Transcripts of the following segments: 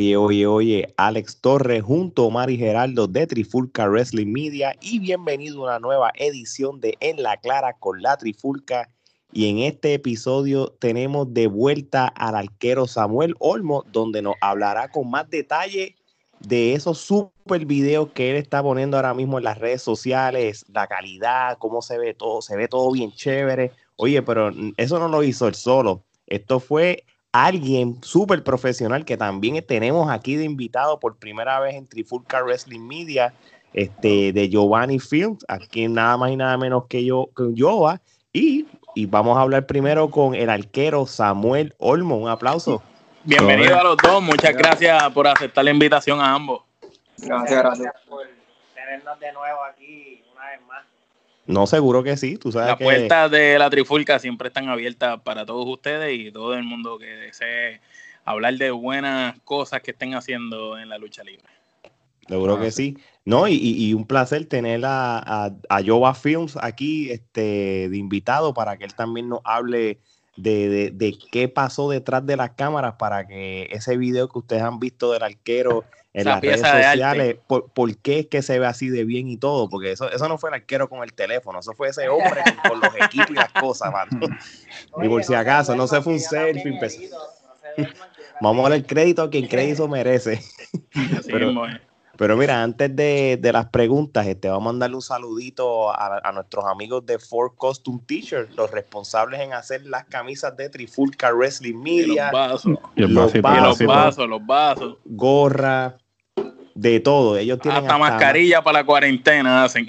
Oye, oye, oye, Alex Torres junto a Mari Geraldo de Trifulca Wrestling Media y bienvenido a una nueva edición de En la Clara con la Trifulca. Y en este episodio tenemos de vuelta al arquero Samuel Olmo, donde nos hablará con más detalle de esos super videos que él está poniendo ahora mismo en las redes sociales, la calidad, cómo se ve todo, se ve todo bien chévere. Oye, pero eso no lo hizo él solo. Esto fue alguien súper profesional que también tenemos aquí de invitado por primera vez en Trifulca Wrestling Media, este, de Giovanni Films, aquí nada más y nada menos que yo, que Jova, y, y vamos a hablar primero con el arquero Samuel Olmo. Un aplauso. Bienvenido a los dos, muchas gracias por aceptar la invitación a ambos. Gracias, gracias por tenernos de nuevo aquí una vez más. No, seguro que sí. Tú sabes Las puertas de la Trifulca siempre están abiertas para todos ustedes y todo el mundo que desee hablar de buenas cosas que estén haciendo en la lucha libre. Seguro que sí. No, y, un placer tener a, a, a Jova Films aquí este, de invitado para que él también nos hable de, de, qué pasó detrás de las cámaras para que ese video que ustedes han visto del arquero en las redes sociales, por, qué es que se ve así de bien y todo, porque eso, eso no fue el arquero con el teléfono, eso fue ese hombre con, los equipos y las cosas, y por si acaso, no se fue un selfie. Vamos a dar el crédito a quien crédito merece. Pero, pero mira, antes de, las preguntas, este, vamos a mandarle un saludito a, nuestros amigos de Ford Costume T-Shirt, los responsables en hacer las camisas de Trifulca Wrestling Media. los vasos. los vasos, los vasos. Gorra, de todo. Ellos tienen hasta, mascarilla para la cuarentena hacen.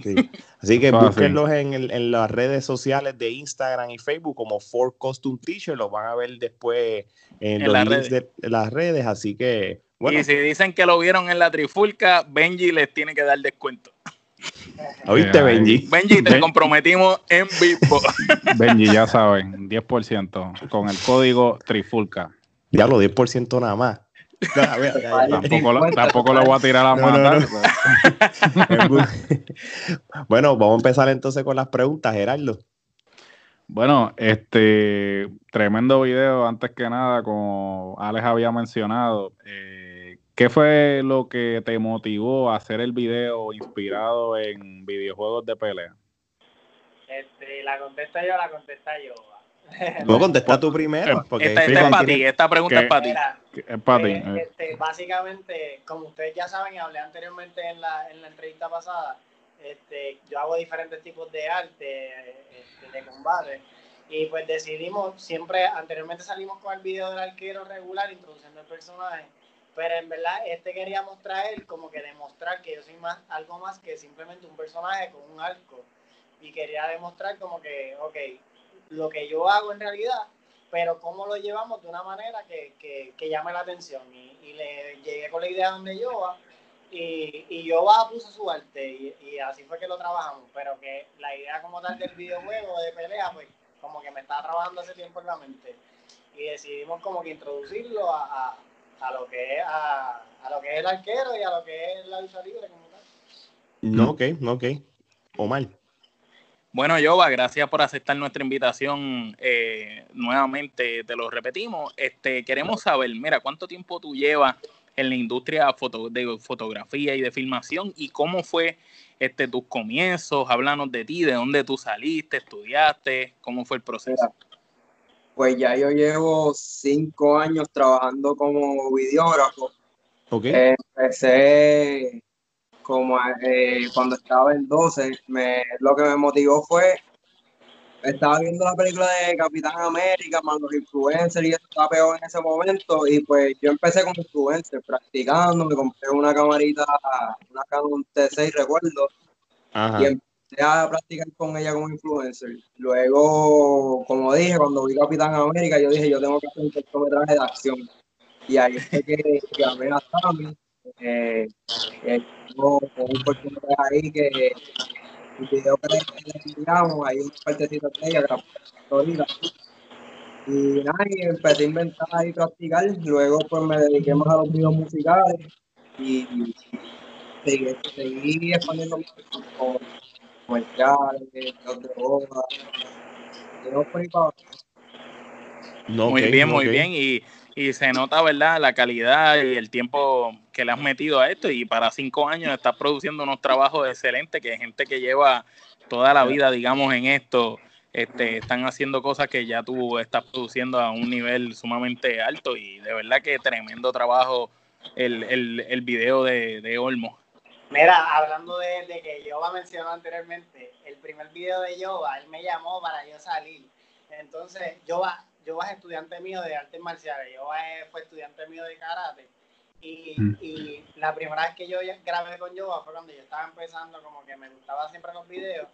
Así que búsquenlos en, las redes sociales de Instagram y Facebook como Ford Costume T-Shirt. Los van a ver después en, los links de las redes. Así que y si dicen que lo vieron en la trifulca, Benji les tiene que dar descuento. ¿Oíste, Benji? Benji, te comprometimos en vivo. Benji, ya saben, 10% con el código trifulca. Ya lo 10% nada más. Tampoco, lo voy a tirar a la bueno, vamos a empezar entonces con las preguntas, Gerardo. Bueno, este tremendo video, antes que nada, como Alex había mencionado. Eh, ¿Qué fue lo que te motivó a hacer el video inspirado en videojuegos de pelea? Este, la contesta yo, la contesta yo. No, contesta tú primero. Porque esta, es para ti, esta pregunta es para ti. Es para ti. Eh, este, básicamente, como ustedes ya saben y hablé anteriormente en la, en la entrevista pasada, este, yo hago diferentes tipos de arte, este, de combate. Y pues decidimos, siempre, anteriormente salimos con el video del arquero regular, introduciendo el personaje pero en verdad, este queríamos traer como que demostrar que yo soy más, algo más que simplemente un personaje con un arco. Y quería demostrar como que, ok, lo que yo hago en realidad, pero cómo lo llevamos de una manera que, que, que llame la atención. Y, y, le llegué con la idea donde yo va, y, y yo va puso su arte, y, y, así fue que lo trabajamos. Pero que la idea como tal del videojuego, de pelea, pues como que me estaba trabajando hace tiempo en la mente. Y decidimos como que introducirlo a a lo que es a, lo que es el arquero y a lo que es la lucha libre como tal. No, ok, ok. Omar. Bueno, Jova, gracias por aceptar nuestra invitación. Eh, nuevamente te lo repetimos. Este, queremos saber, mira, ¿cuánto tiempo tú llevas en la industria foto, de fotografía y de filmación y cómo fue este, tus comienzos? Háblanos de ti, de dónde tú saliste, estudiaste, cómo fue el proceso. Pues ya yo llevo cinco años trabajando como videógrafo. Okay. empecé como eh, cuando estaba en 12, me, lo que me motivó fue, estaba viendo la película de Capitán América, más los influencers y eso estaba peor en ese momento y pues yo empecé como influencer, practicando, me compré una camarita, una Canon T6 recuerdo, Ajá. y a practicar con ella como influencer. Luego, como dije, cuando vi Capitán América, yo dije, yo tengo que hacer un cortometraje de acción. Y ahí fue que llamé a Sammy, eh, eh, con un cortometraje ahí que el video que le enviamos, hay una partecita de ella que la y nada, y empecé a inventar y practicar. Luego, pues me dediqué más a los videos musicales y seguí, seguí expandiendo con muy bien, muy bien. Y, y se nota, ¿verdad?, la calidad y el tiempo que le has metido a esto y para cinco años estás produciendo unos trabajos excelentes que gente que lleva toda la vida, digamos, en esto, este, están haciendo cosas que ya tú estás produciendo a un nivel sumamente alto y de verdad que tremendo trabajo el, el, el video de, de Olmo. Mira, hablando de, de que Yoba mencionó anteriormente, el primer video de Yoba, él me llamó para yo salir. Entonces, Yoba, Yoba es estudiante mío de artes marciales, Yoba fue estudiante mío de karate. Y, mm. y, la primera vez que yo grabé con Yoba fue cuando yo estaba empezando, como que me gustaba siempre los videos.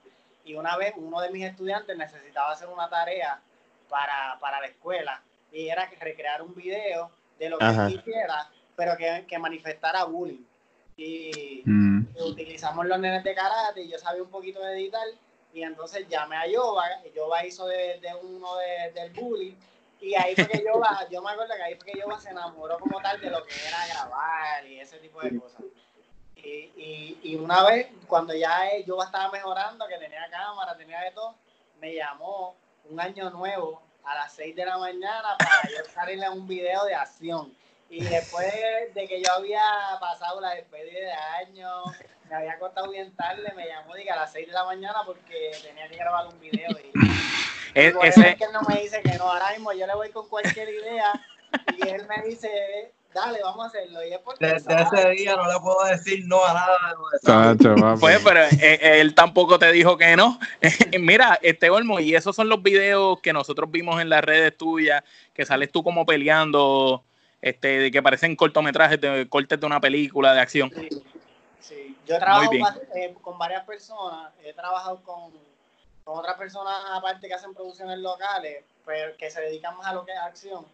Y una vez uno de mis estudiantes necesitaba hacer una tarea para, para la escuela y era recrear un video de lo que quisiera, pero que, que manifestara bullying y mm. utilizamos los nenes de karate y yo sabía un poquito de editar y entonces llamé a Yoba, y Yoba hizo de, de uno de, del bully y ahí fue que Yoba, yo me acuerdo que ahí fue que Yoba se enamoró como tal de lo que era grabar y ese tipo de cosas. Y, y, y una vez, cuando ya Yoba estaba mejorando, que tenía cámara, tenía de todo, me llamó un año nuevo a las 6 de la mañana para yo salirle un video de acción. Y después de que yo había pasado la despedida de año, me había acostado bien tarde, me llamó diga, a las 6 de la mañana porque tenía que grabar un video. Y, es, ese... que él no me dice que no, ahora mismo yo le voy con cualquier idea y él me dice, dale, vamos a hacerlo. Y es porque Desde ese día no le puedo decir no a nada. pues, pero eh, él, tampoco te dijo que no. Mira, este Olmo, y esos son los videos que nosotros vimos en las redes tuyas, que sales tú como peleando este, que parecen cortometrajes, de, cortes de una película de acción. Sí, yo he trabajado eh, con varias personas, he trabajado con, con, otras personas aparte que hacen producciones locales, pero que se dedican más a lo que es acción.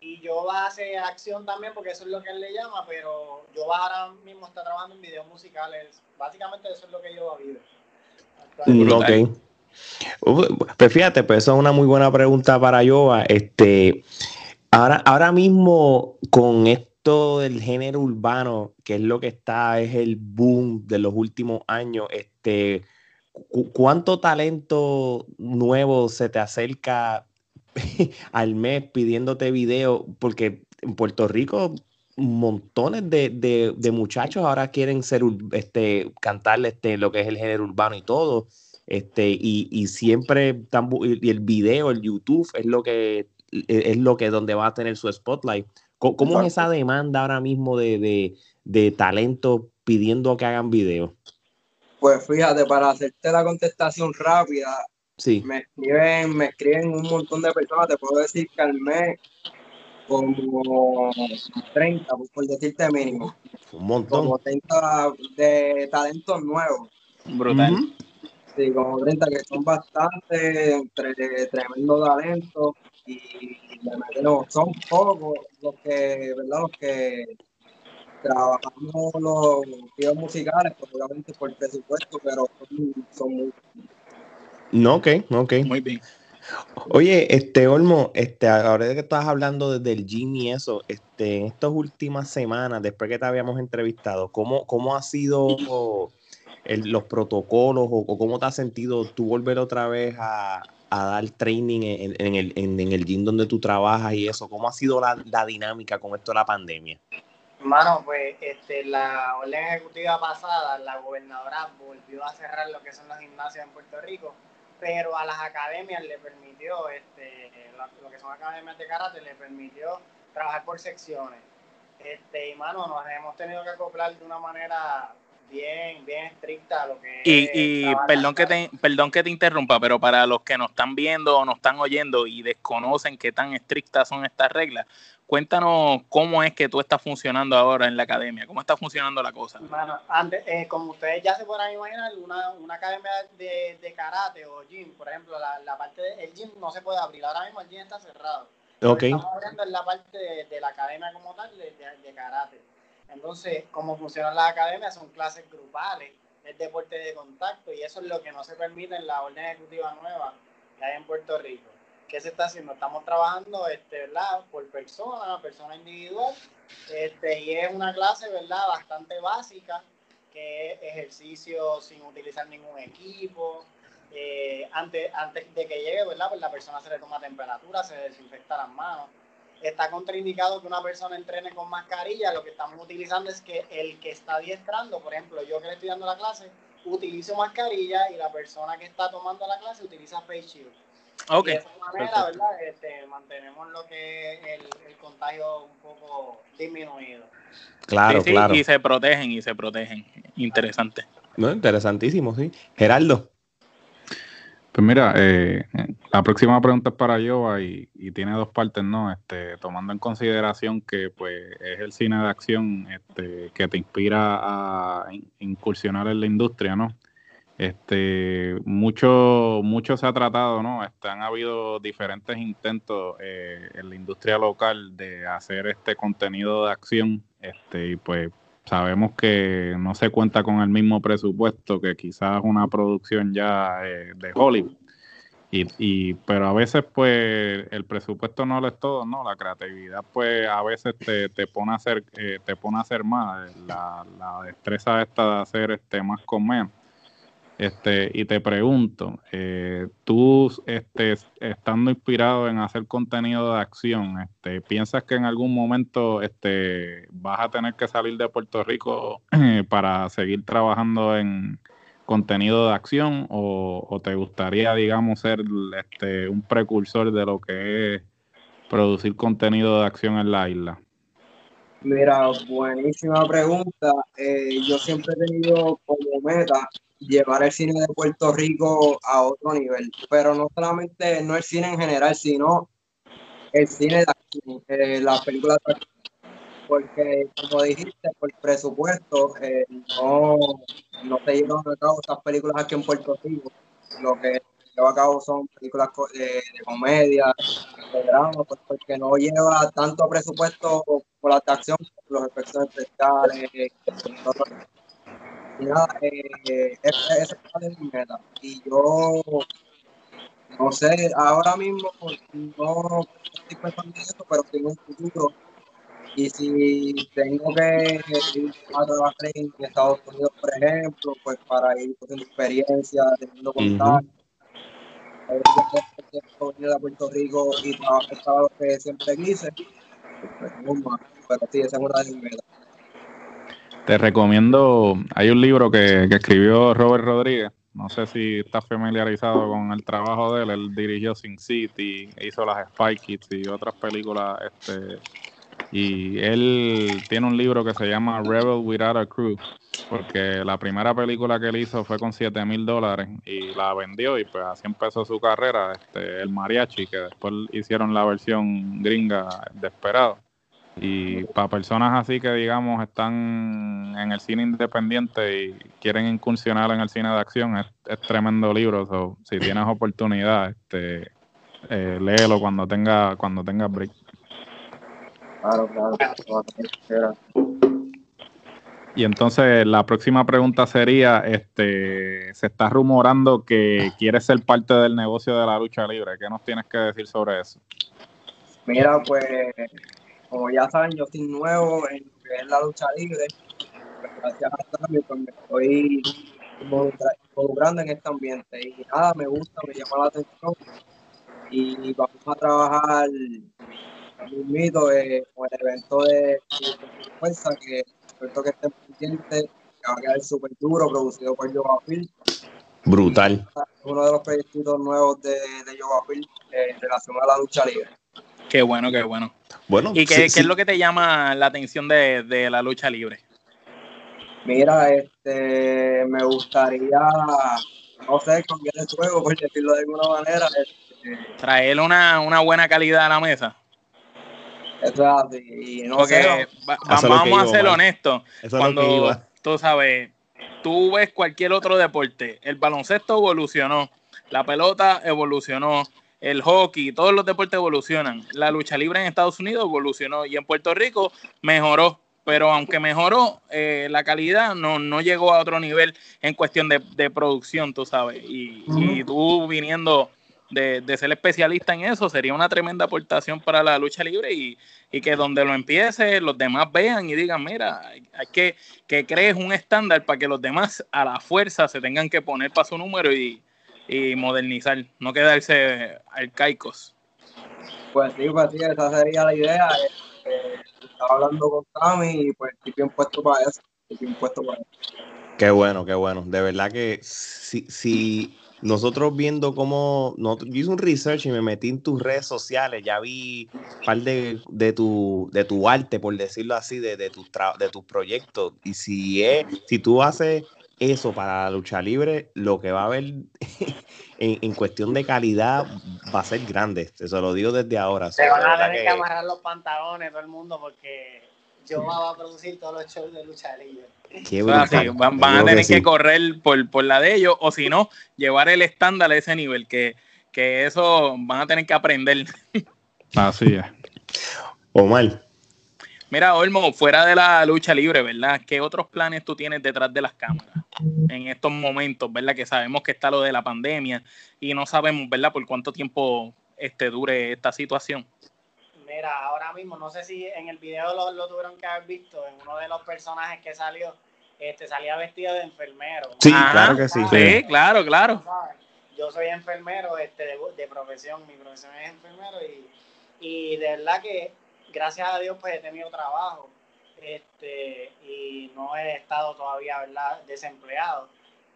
Y yo va a hacer acción también porque eso es lo que él le llama, pero yo ahora mismo está trabajando en videos musicales. Básicamente eso es lo que yo va a vivir. Ok. Pues fíjate, pues eso es una muy buena pregunta para Yoba. Este, Ahora, ahora mismo, con esto del género urbano, que es lo que está, es el boom de los últimos años, este, ¿cuánto talento nuevo se te acerca al mes pidiéndote video? Porque en Puerto Rico montones de, muchachos ahora quieren ser este cantarle este lo que es el género urbano y todo este y, y siempre y el video el YouTube es lo que e, es lo que donde va a tener su spotlight. ¿Cómo, es esa demanda ahora mismo de, talento pidiendo que hagan videos? Pues fíjate, para hacerte la contestación rápida, sí. me escriben, me escriben un montón de personas, te puedo decir que al mes como 30, por decirte mínimo. Un montón. Como 30 de talentos nuevos. Brutal. Sí, como 30 que son bastante entre tremendo talento y no, son pocos los que, ¿verdad? Los que trabajamos los videos musicales, probablemente por presupuesto, pero son, muy... No, ok, ok. Muy bien. Oye, este Olmo, este, ahora que estás hablando desde el gym y eso, este, en estas últimas semanas, después que te habíamos entrevistado, ¿cómo, cómo ha sido los protocolos o, cómo te has sentido tú volver otra vez a, a dar training en, el, en, el gym donde tú trabajas y eso? ¿Cómo ha sido la, dinámica con esto de la pandemia? Hermano, pues este, la orden ejecutiva pasada, la gobernadora volvió a cerrar lo que son los gimnasios en Puerto Rico, pero a las academias le permitió, este, lo, que son academias de karate, le permitió trabajar por secciones. Este, y mano, nos hemos tenido que acoplar de una manera bien, bien estricta lo que y, y perdón que te perdón que te interrumpa, pero para los que nos están viendo o nos están oyendo y desconocen qué tan estrictas son estas reglas, cuéntanos cómo es que tú estás funcionando ahora en la academia, cómo está funcionando la cosa. Bueno, antes, eh, como ustedes ya se podrán imaginar, una, una academia de, de, karate o gym, por ejemplo, la, la parte del gym no se puede abrir, ahora mismo el gym está cerrado. Okay. Estamos hablando en la parte de, de, la academia como tal de, de karate entonces, cómo funcionan las academias son clases grupales, es deporte de contacto y eso es lo que no se permite en la orden ejecutiva nueva que hay en Puerto Rico. ¿Qué se está haciendo? Estamos trabajando este, ¿verdad? por persona, persona individual, este, y es una clase ¿verdad? bastante básica, que es ejercicio sin utilizar ningún equipo. Eh, antes, antes de que llegue, ¿verdad? Pues la persona se le toma temperatura, se desinfecta las manos está contraindicado que una persona entrene con mascarilla, lo que estamos utilizando es que el que está adiestrando, por ejemplo, yo que le estoy dando la clase, utilizo mascarilla y la persona que está tomando la clase utiliza face shield. Okay. de esa manera, ¿verdad? Este, mantenemos lo que es el, contagio un poco disminuido. Claro, claro. Y se protegen, y se protegen. Interesante. No, interesantísimo, sí. Gerardo. Pues mira, eh, la próxima pregunta es para Yoa y, tiene dos partes, ¿no? Este, tomando en consideración que pues es el cine de acción este, que te inspira a incursionar en la industria, ¿no? Este, mucho, mucho se ha tratado, ¿no? Este, han habido diferentes intentos eh, en la industria local de hacer este contenido de acción, este, y pues sabemos que no se cuenta con el mismo presupuesto que quizás una producción ya eh, de Hollywood. Y, y, pero a veces pues el presupuesto no lo es todo, ¿no? La creatividad pues a veces te, te pone a hacer, eh, te pone a hacer más, la, la destreza esta de hacer este más con menos. Este, y te pregunto, eh, tú este, estando inspirado en hacer contenido de acción, este, ¿piensas que en algún momento este, vas a tener que salir de Puerto Rico para seguir trabajando en contenido de acción o, te gustaría, digamos, ser este, un precursor de lo que es producir contenido de acción en la isla? Mira, buenísima pregunta. Eh, yo siempre he tenido como meta llevar el cine de Puerto Rico a otro nivel, pero no solamente, no el cine en general, sino el cine de eh, las películas de. Porque, como dijiste, por presupuesto, eh, no, no se llevan a cabo estas películas aquí en Puerto Rico. Lo que lleva a cabo son películas de, comedia, de drama, pues, porque no lleva tanto presupuesto por la acción, los efectos especiales, y nada, eh, esa es mi meta. Y yo, no sé, ahora mismo no estoy pensando en eso, pero tengo un futuro. Y si tengo que ir a trabajar en Estados Unidos, por ejemplo, pues para ir cogiendo experiencia, teniendo contacto, a Puerto Rico y trabajar lo que siempre quise, pues, pero sí, esa es una de mis metas. Te recomiendo, hay un libro que, escribió Robert Rodríguez, no sé si estás familiarizado con el trabajo de él, él dirigió Sin City, hizo las Spy Kids y otras películas, este, y él tiene un libro que se llama Rebel Without a Crew, porque la primera película que él hizo fue con 7 mil dólares y la vendió y pues así empezó su carrera, este, el mariachi, que después hicieron la versión gringa de Esperado. Y para personas así que, digamos, están en el cine independiente y quieren incursionar en el cine de acción, es, tremendo libro. So, si tienes oportunidad, este, eh, léelo cuando tenga cuando tenga break. Claro, claro. Y entonces la próxima pregunta sería, este, se está rumorando que quieres ser parte del negocio de la lucha libre. ¿Qué nos tienes que decir sobre eso? Mira, pues como ya saben, yo estoy nuevo en la lucha libre. Gracias a Sammy, pues me estoy involucrando en este ambiente. Y nada, me gusta, me llama la atención. Y vamos a trabajar un mito eh, con el evento de, fuerza, que espero que estén pendientes, que va a quedar súper duro, producido por Yoga Phil. Brutal. Uno de los proyectos nuevos de, de Yoga Phil eh, en relación a la lucha libre. Qué bueno, qué bueno. Bueno, ¿Y qué, es lo que te llama la atención de, la lucha libre? Mira, este, me gustaría, no sé, cambiar el juego, por decirlo de alguna manera. Este, Traer una, buena calidad a la mesa. Eso es así. Y no sé, vamos a ser honestos. Cuando tú sabes, tú ves cualquier otro deporte, el baloncesto evolucionó, la pelota evolucionó, el hockey, todos los deportes evolucionan. La lucha libre en Estados Unidos evolucionó y en Puerto Rico mejoró. Pero aunque mejoró, eh, la calidad no, no, llegó a otro nivel en cuestión de, producción, tú sabes. Y, tú viniendo de, ser especialista en eso, sería una tremenda aportación para la lucha libre y, que donde lo empiece, los demás vean y digan, mira, hay que, que crees un estándar para que los demás a la fuerza se tengan que poner para su número y, y modernizar, no quedarse arcaicos. Pues sí, pues sí, esa sería la idea. Eh, estaba hablando con Cami y pues estoy bien puesto para eso. Estoy bien puesto para eso. Qué bueno, qué bueno. De verdad que si, si nosotros viendo cómo, no, yo hice un research y me metí en tus redes sociales, ya vi un par de, de, tu, de tu arte, por decirlo así, de, de, tus, de tus proyectos. Y si, es, si tú haces eso para la lucha libre, lo que va a haber en, en, cuestión de calidad va a ser grande. Te lo digo desde ahora. Se van a tener que... amarrar los pantalones todo el mundo porque yo va a producir todos los shows de lucha libre. van, van a tener que, correr por, por, la de ellos o si no, llevar el estándar a ese nivel, que, que eso van a tener que aprender. Así es. Omar. Mira, Olmo, fuera de la lucha libre, ¿verdad? ¿Qué otros planes tú tienes detrás de las cámaras en estos momentos, ¿verdad? Que sabemos que está lo de la pandemia y no sabemos, ¿verdad? Por cuánto tiempo este, dure esta situación. Mira, ahora mismo, no sé si en el video lo, lo tuvieron que haber visto, en uno de los personajes que salió, este salía vestido de enfermero. Sí, claro que sí. Sí, claro, claro. Yo soy enfermero este, de, de profesión, mi profesión es enfermero y, y de verdad que gracias a Dios pues he tenido trabajo este, y no he estado todavía ¿verdad? desempleado.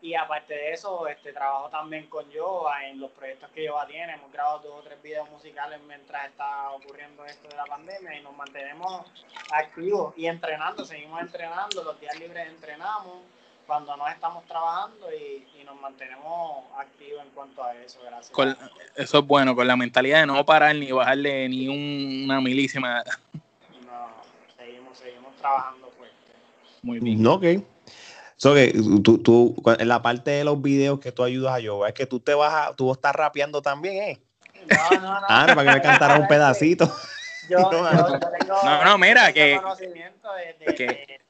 Y aparte de eso, este, trabajo también con Yoba en los proyectos que Yoba tiene. Hemos grabado dos o tres videos musicales mientras está ocurriendo esto de la pandemia y nos mantenemos activos y entrenando. Seguimos entrenando, los días libres entrenamos cuando no estamos trabajando y, nos mantenemos activos en cuanto a eso. Gracias. eso es bueno, con la mentalidad de no parar ni bajarle ni una milísima. No, trabajando fuerte. Muy bien. Ok. So que tú, tú, en la parte de los videos que tú ayudas a yo, es que tú te vas a, tú estás rapeando también, ¿eh? No, no, no. Ah, para que me cantara un pedacito. Yo, yo, yo tengo no, no, mira, que, de, de, que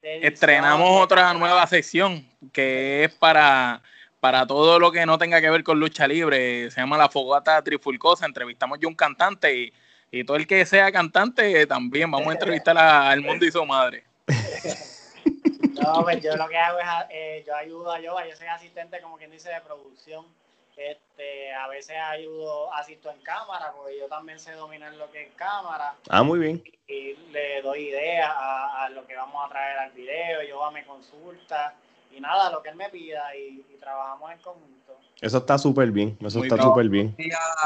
de, de estrenamos otra nueva sección que es para, para todo lo que no tenga que ver con lucha libre. Se llama La Fogata Trifulcosa. Entrevistamos yo un cantante y, y todo el que sea cantante también vamos a entrevistar a, al mundo y su madre. No, pues yo lo que hago es, eh, yo ayudo a yo, yo soy asistente como quien dice de producción. Este, a veces ayudo, asisto en cámara, porque yo también sé dominar lo que es cámara. Ah, muy bien. Y, le doy ideas a, a, lo que vamos a traer al video, yo me consulta y nada, lo que él me pida y, y trabajamos en conjunto. Eso está súper bien, eso está súper bien.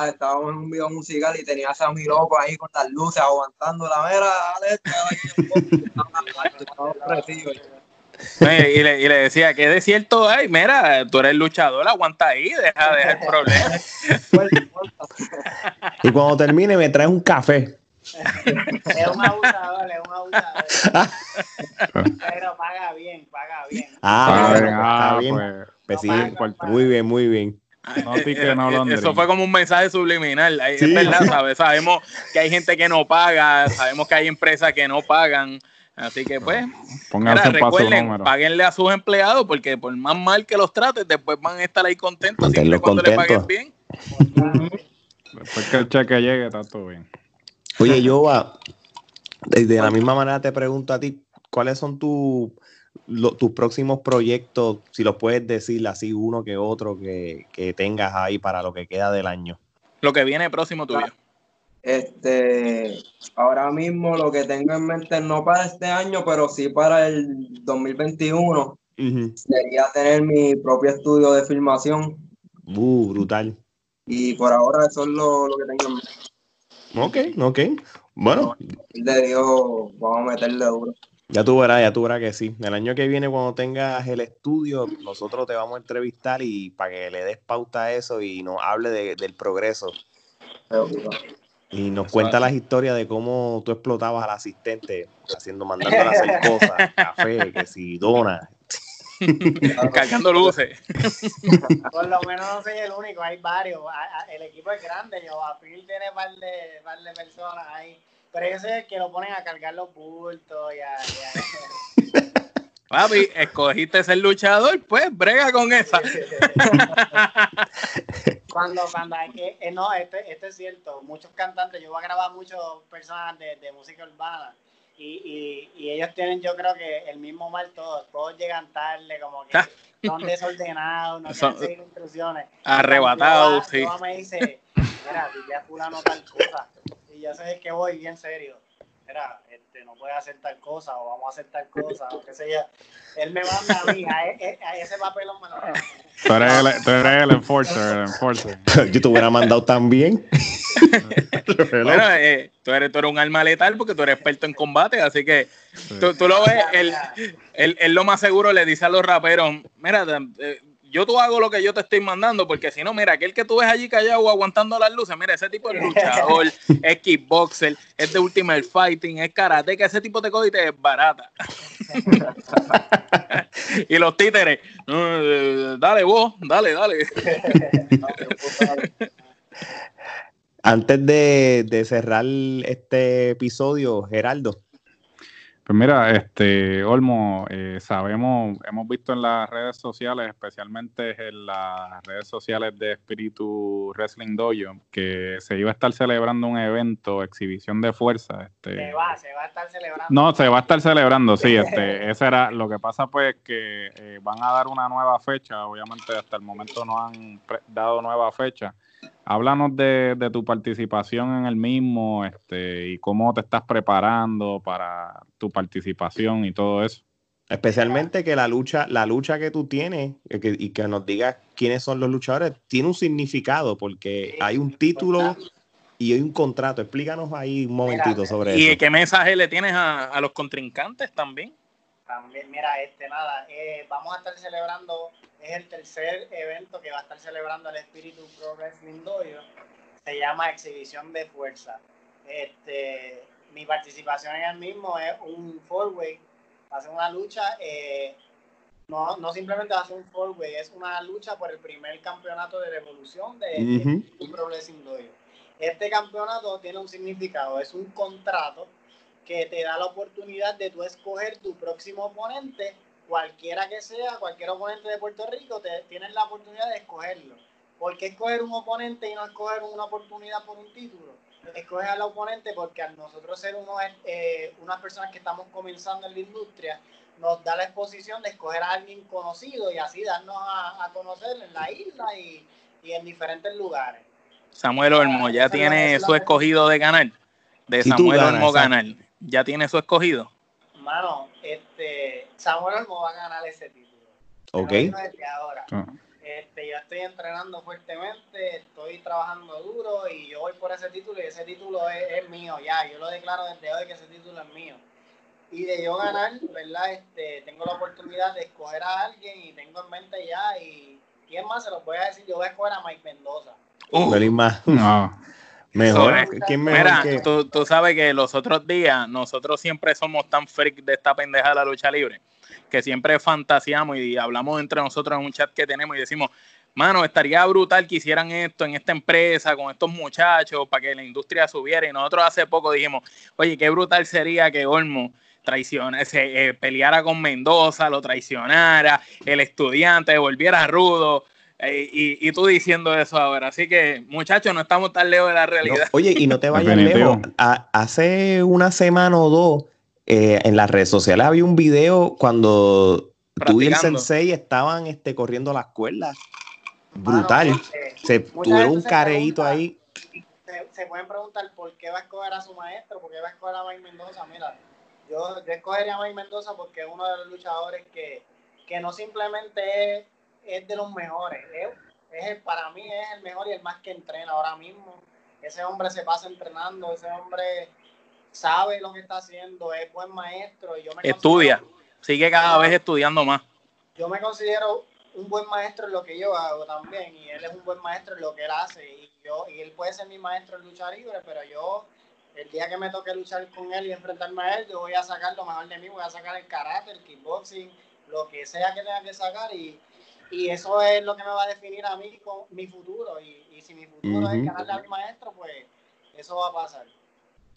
Estábamos en un video musical y tenía a Sammy Loco ahí con las luces aguantando la mera, y, le, y le decía, ¿qué desierto hay? Mira, tú eres luchador, aguanta ahí, deja, deja el problema. y cuando termine me traes un café. es un abusador, es un abusador. Pero paga bien, paga bien. Ah, está bien. Pues, pues sí, muy bien, muy bien. No, no, Eso fue como un mensaje subliminal. Es verdad, ¿sabes? Sabemos que hay gente que no paga, sabemos que hay empresas que no pagan. Así que pues, mira, recuerden, paguenle a sus empleados porque por más mal que los trates, después van a estar ahí contentos siempre cuando le paguen bien. Después que el cheque llegue, está todo bien. Oye, yo de la misma manera te pregunto a ti, ¿cuáles son tus tus próximos proyectos, si los puedes decir así uno que otro que, que, tengas ahí para lo que queda del año? Lo que viene próximo tuyo. Este, ahora mismo lo que tengo en mente no para este año, pero sí para el 2021 sería tener mi propio estudio de filmación. Uh, brutal. Y por ahora eso es lo, lo que tengo en mente. Ok, ok. Bueno. Le digo, vamos a meterle duro. Ya tú verás, ya tú verás que sí. El año que viene, cuando tengas el estudio, nosotros te vamos a entrevistar y para que le des pauta a eso y nos hable de, del progreso. Y nos cuenta las historias de cómo tú explotabas al asistente, haciendo, mandándole a hacer cosas, café, que si dona. Cargando luces. Por lo menos no soy el único, hay varios. El equipo es grande, yo a Phil tiene un par de, par de personas ahí. Pero ese es que lo ponen a cargar los bultos y a, Papi, escogiste ser luchador, pues brega con esa. cuando, cuando hay que, eh, no, este, este es cierto, muchos cantantes, yo voy a grabar muchas personas de, de música urbana y, y, y, ellos tienen, yo creo que el mismo mal todos, todos llegan tarde, como que son desordenados, no quieren seguir instrucciones. Arrebatados, sí. me dice, mira, dile a fulano tal cosa. Y ya sé que voy bien serio. Mira, este, no puedes hacer tal cosa o vamos a hacer tal cosa o qué sé yo. Él me manda a mí, a, e, a ese papelón me lo tú eres el enforcer, el enforcer. Yo te hubiera mandado también. Bueno, eh, tú, eres, tú eres un alma letal porque tú eres experto en combate, así que tú, tú lo ves, él, él, él, lo más seguro le dice a los raperos, mira, eh, yo tú hago lo que yo te estoy mandando, porque si no, mira, aquel que tú ves allí callado aguantando las luces, mira, ese tipo es luchador, es kickboxer, es de Ultimate Fighting, es karate, que ese tipo de cosas es barata. y los títeres, eh, dale vos, dale, dale. Antes de, de cerrar este episodio, Geraldo, pues mira, este Olmo, eh, sabemos, hemos visto en las redes sociales, especialmente en las redes sociales de Espíritu Wrestling Dojo, que se iba a estar celebrando un evento, exhibición de fuerza. Este, se va, se va a estar celebrando. No, se va a estar celebrando, sí. Este, ese era, lo que pasa pues que eh, van a dar una nueva fecha, obviamente hasta el momento no han dado nueva fecha. Háblanos de, de, tu participación en el mismo este, y cómo te estás preparando para tu participación y todo eso. Especialmente que la lucha, la lucha que tú tienes y que nos digas quiénes son los luchadores, tiene un significado porque hay un título y hay un contrato. Explícanos ahí un momentito sobre eso. ¿Y qué mensaje le tienes a, a los contrincantes también? También, mira, este nada, eh, vamos a estar celebrando, es el tercer evento que va a estar celebrando el Espíritu Pro Wrestling Dojo. Se llama Exhibición de Fuerza. Este, mi participación en el mismo es un four-way, va a ser una lucha, eh, no, no simplemente va a ser un four-way, es una lucha por el primer campeonato de revolución de, uh Pro Wrestling Dojo. Este campeonato tiene un significado, es un contrato que te da la oportunidad de tú escoger tu próximo oponente, cualquiera que sea, cualquier oponente de Puerto Rico, te, tienes la oportunidad de escogerlo. ¿Por qué escoger un oponente y no escoger una oportunidad por un título? Escoger al oponente porque a nosotros ser unos, eh, unas personas que estamos comenzando en la industria, nos da la exposición de escoger a alguien conocido y así darnos a, conocer en la isla y, y, en diferentes lugares. Samuel Olmo ya tiene su escogido de ganar, de Samuel Olmo ganar ya tiene su escogido? Mano, este, Samuel Olmo va a ganar ese título. Ok. ahora. Ah. Este, yo estoy entrenando fuertemente, estoy trabajando duro y yo voy por ese título y ese título es, mío ya. Yo lo declaro desde hoy que ese título es mío. Y de yo ganar, ¿verdad? Este, tengo la oportunidad de escoger a alguien y tengo en mente ya y quién más se lo voy a decir, yo voy a escoger a Mike Mendoza. Uh, más. No. Mejor. Mira, tú, tú, sabes que los otros días nosotros siempre somos tan freak de esta pendeja de la lucha libre que siempre fantaseamos y hablamos entre nosotros en un chat que tenemos y decimos, mano, estaría brutal que hicieran esto en esta empresa con estos muchachos para que la industria subiera. Y nosotros hace poco dijimos, oye, qué brutal sería que Olmo traiciona, se eh, peleara con Mendoza, lo traicionara, el estudiante volviera rudo. Eh, y, tú diciendo eso ahora. Así que, muchachos, no estamos tan lejos de la realidad. oye, y no te vayas lejos. hace una semana o dos, eh, en las redes sociales había un video cuando tú y el sensei estaban este, corriendo las cuerdas. Brutal. Este, se tuvieron un careíto ahí. Se, pueden preguntar por qué va a escoger a su maestro, por qué va a escoger a Mike Mendoza. Mira, yo, yo escogería a Mike Mendoza porque es uno de los luchadores que, que no simplemente es es de los mejores. Es, para mí es el mejor y el más que entrena ahora mismo. Ese hombre se pasa entrenando, ese hombre sabe lo que está haciendo, es buen maestro. Y yo me Estudia, sigue cada vez estudiando más. Yo me considero un buen maestro en lo que yo hago también y él es un buen maestro en lo que él hace y yo y él puede ser mi maestro en lucha libre pero yo el día que me toque luchar con él y enfrentarme a él yo voy a sacar lo mejor de mí voy a sacar el karate el kickboxing lo que sea que tenga que sacar y y eso es lo que me va a definir a mí con mi futuro. Y, si mi futuro es ganarle al maestro, pues eso va a pasar.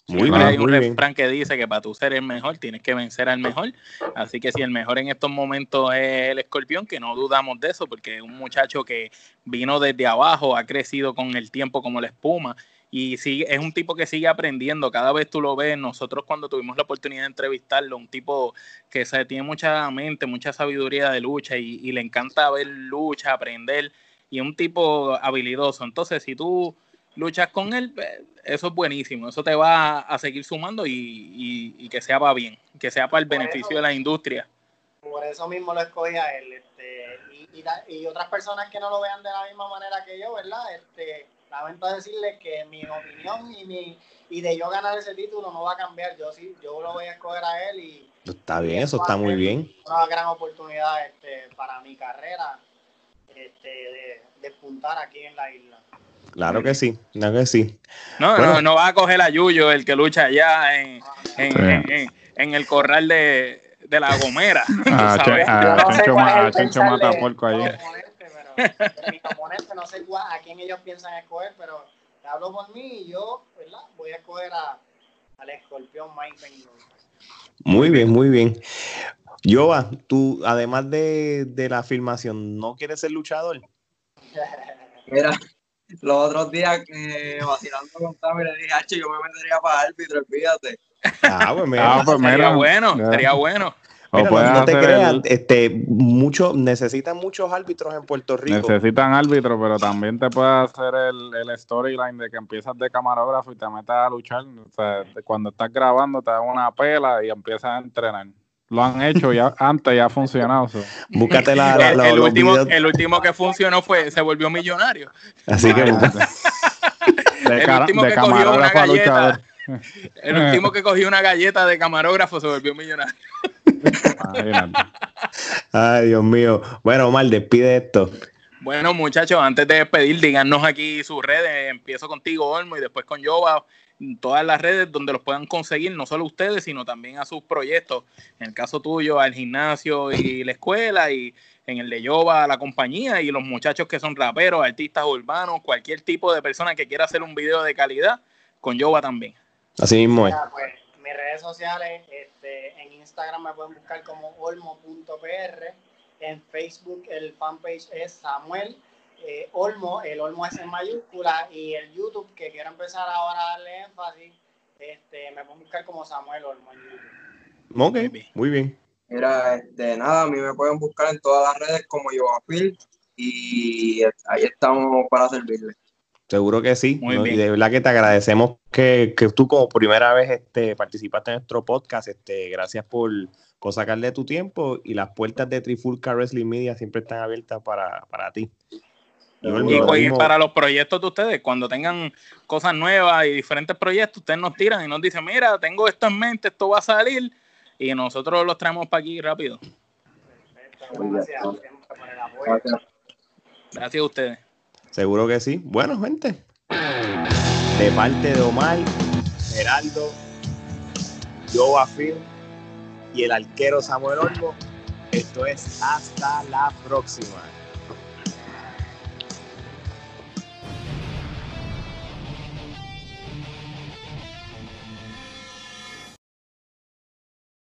Muy bien, hay un refrán que dice que para tú ser el mejor tienes que vencer al mejor. Así que si el mejor en estos momentos es el escorpión, que no dudamos de eso, porque es un muchacho que vino desde abajo, ha crecido con el tiempo como la espuma y sigue, es un tipo que sigue aprendiendo, cada vez tú lo ves, nosotros cuando tuvimos la oportunidad de entrevistarlo, un tipo que se, tiene mucha mente, mucha sabiduría de lucha y, le encanta ver lucha, aprender, y es un tipo habilidoso. Entonces, si tú luchas con él, pues, eso es buenísimo. Eso te va a seguir sumando y, que sea para bien, que sea para el beneficio de la industria. Por eso mismo lo escogí a él. Este, y, otras personas que no lo vean de la misma manera que yo, ¿verdad? Este, lamento decirles que mi opinión y mi y de yo ganar ese título no va a cambiar. Yo sí, yo lo voy a escoger a él y está bien, eso está muy bien. Una gran oportunidad este, para mi carrera este, de, de puntar aquí en la isla. Claro que sí, claro que sí. No, no, no va a coger a Yuyo, el que lucha allá en, en, en, el corral de, de la Gomera. Ah, a Chencho mata porco ahí. Mi oponente no sé a quién ellos piensan escoger, pero te hablo por mí y yo, ¿verdad? Voy a escoger a, al escorpión Mike Muy bien, muy bien. Yoba, tú, además de, de la filmación, ¿no quieres ser luchador? Mira, los otros días que vacilando con Tami le dije, H, yo me metería para árbitro, fíjate. Ah, pues mira, ah, pues sería bueno, sería bueno. No, te creas, este, mucho, necesitan muchos árbitros en Puerto Rico. Necesitan árbitros, pero también te puede hacer el, el storyline de que empiezas de camarógrafo y te metes a luchar. O sea, cuando estás grabando te dan una pela y empiezas a entrenar. Lo han hecho ya antes, ya ha funcionado. Búscate la, el, último, el último que funcionó fue, se volvió millonario. Así que... el último que cogió una galleta. El último que cogió una galleta de camarógrafo se volvió millonario. Ay, Dios mío. Bueno, Omar, despide esto. Bueno, muchachos, antes de despedir, díganos aquí sus redes. Empiezo contigo, Olmo, y después con Yoba todas las redes donde los puedan conseguir, no solo ustedes, sino también a sus proyectos. En el caso tuyo, al gimnasio y la escuela, y en el de Yoba, la compañía, y los muchachos que son raperos, artistas urbanos, cualquier tipo de persona que quiera hacer un video de calidad, con Yoba también. Así mismo es. Pues, mis redes sociales, este, en Instagram me pueden buscar como olmo.pr, en Facebook el fanpage es Samuel eh, Olmo, el Olmo es en mayúscula, y el YouTube, que quiero empezar ahora a darle énfasis, este, me puedo buscar como Samuel Olmo en YouTube. Ok, muy bien. Mira, este, nada, a mí me pueden buscar en todas las redes como Phil y ahí estamos para servirles. Seguro que sí. Y de verdad que te agradecemos que, que, tú como primera vez este, participaste en nuestro podcast. Este, gracias por, por sacarle tu tiempo y las puertas de Trifulca Wrestling Media siempre están abiertas para, para ti. Y, para los proyectos de ustedes, cuando tengan cosas nuevas y diferentes proyectos, ustedes nos tiran y nos dicen, mira, tengo esto en mente, esto va a salir, y nosotros los traemos para aquí rápido. Gracias a ustedes. Seguro que sí. Bueno, gente. De parte de Omar, Geraldo, Joe Phil y el arquero Samuel Olmo, esto es hasta la próxima.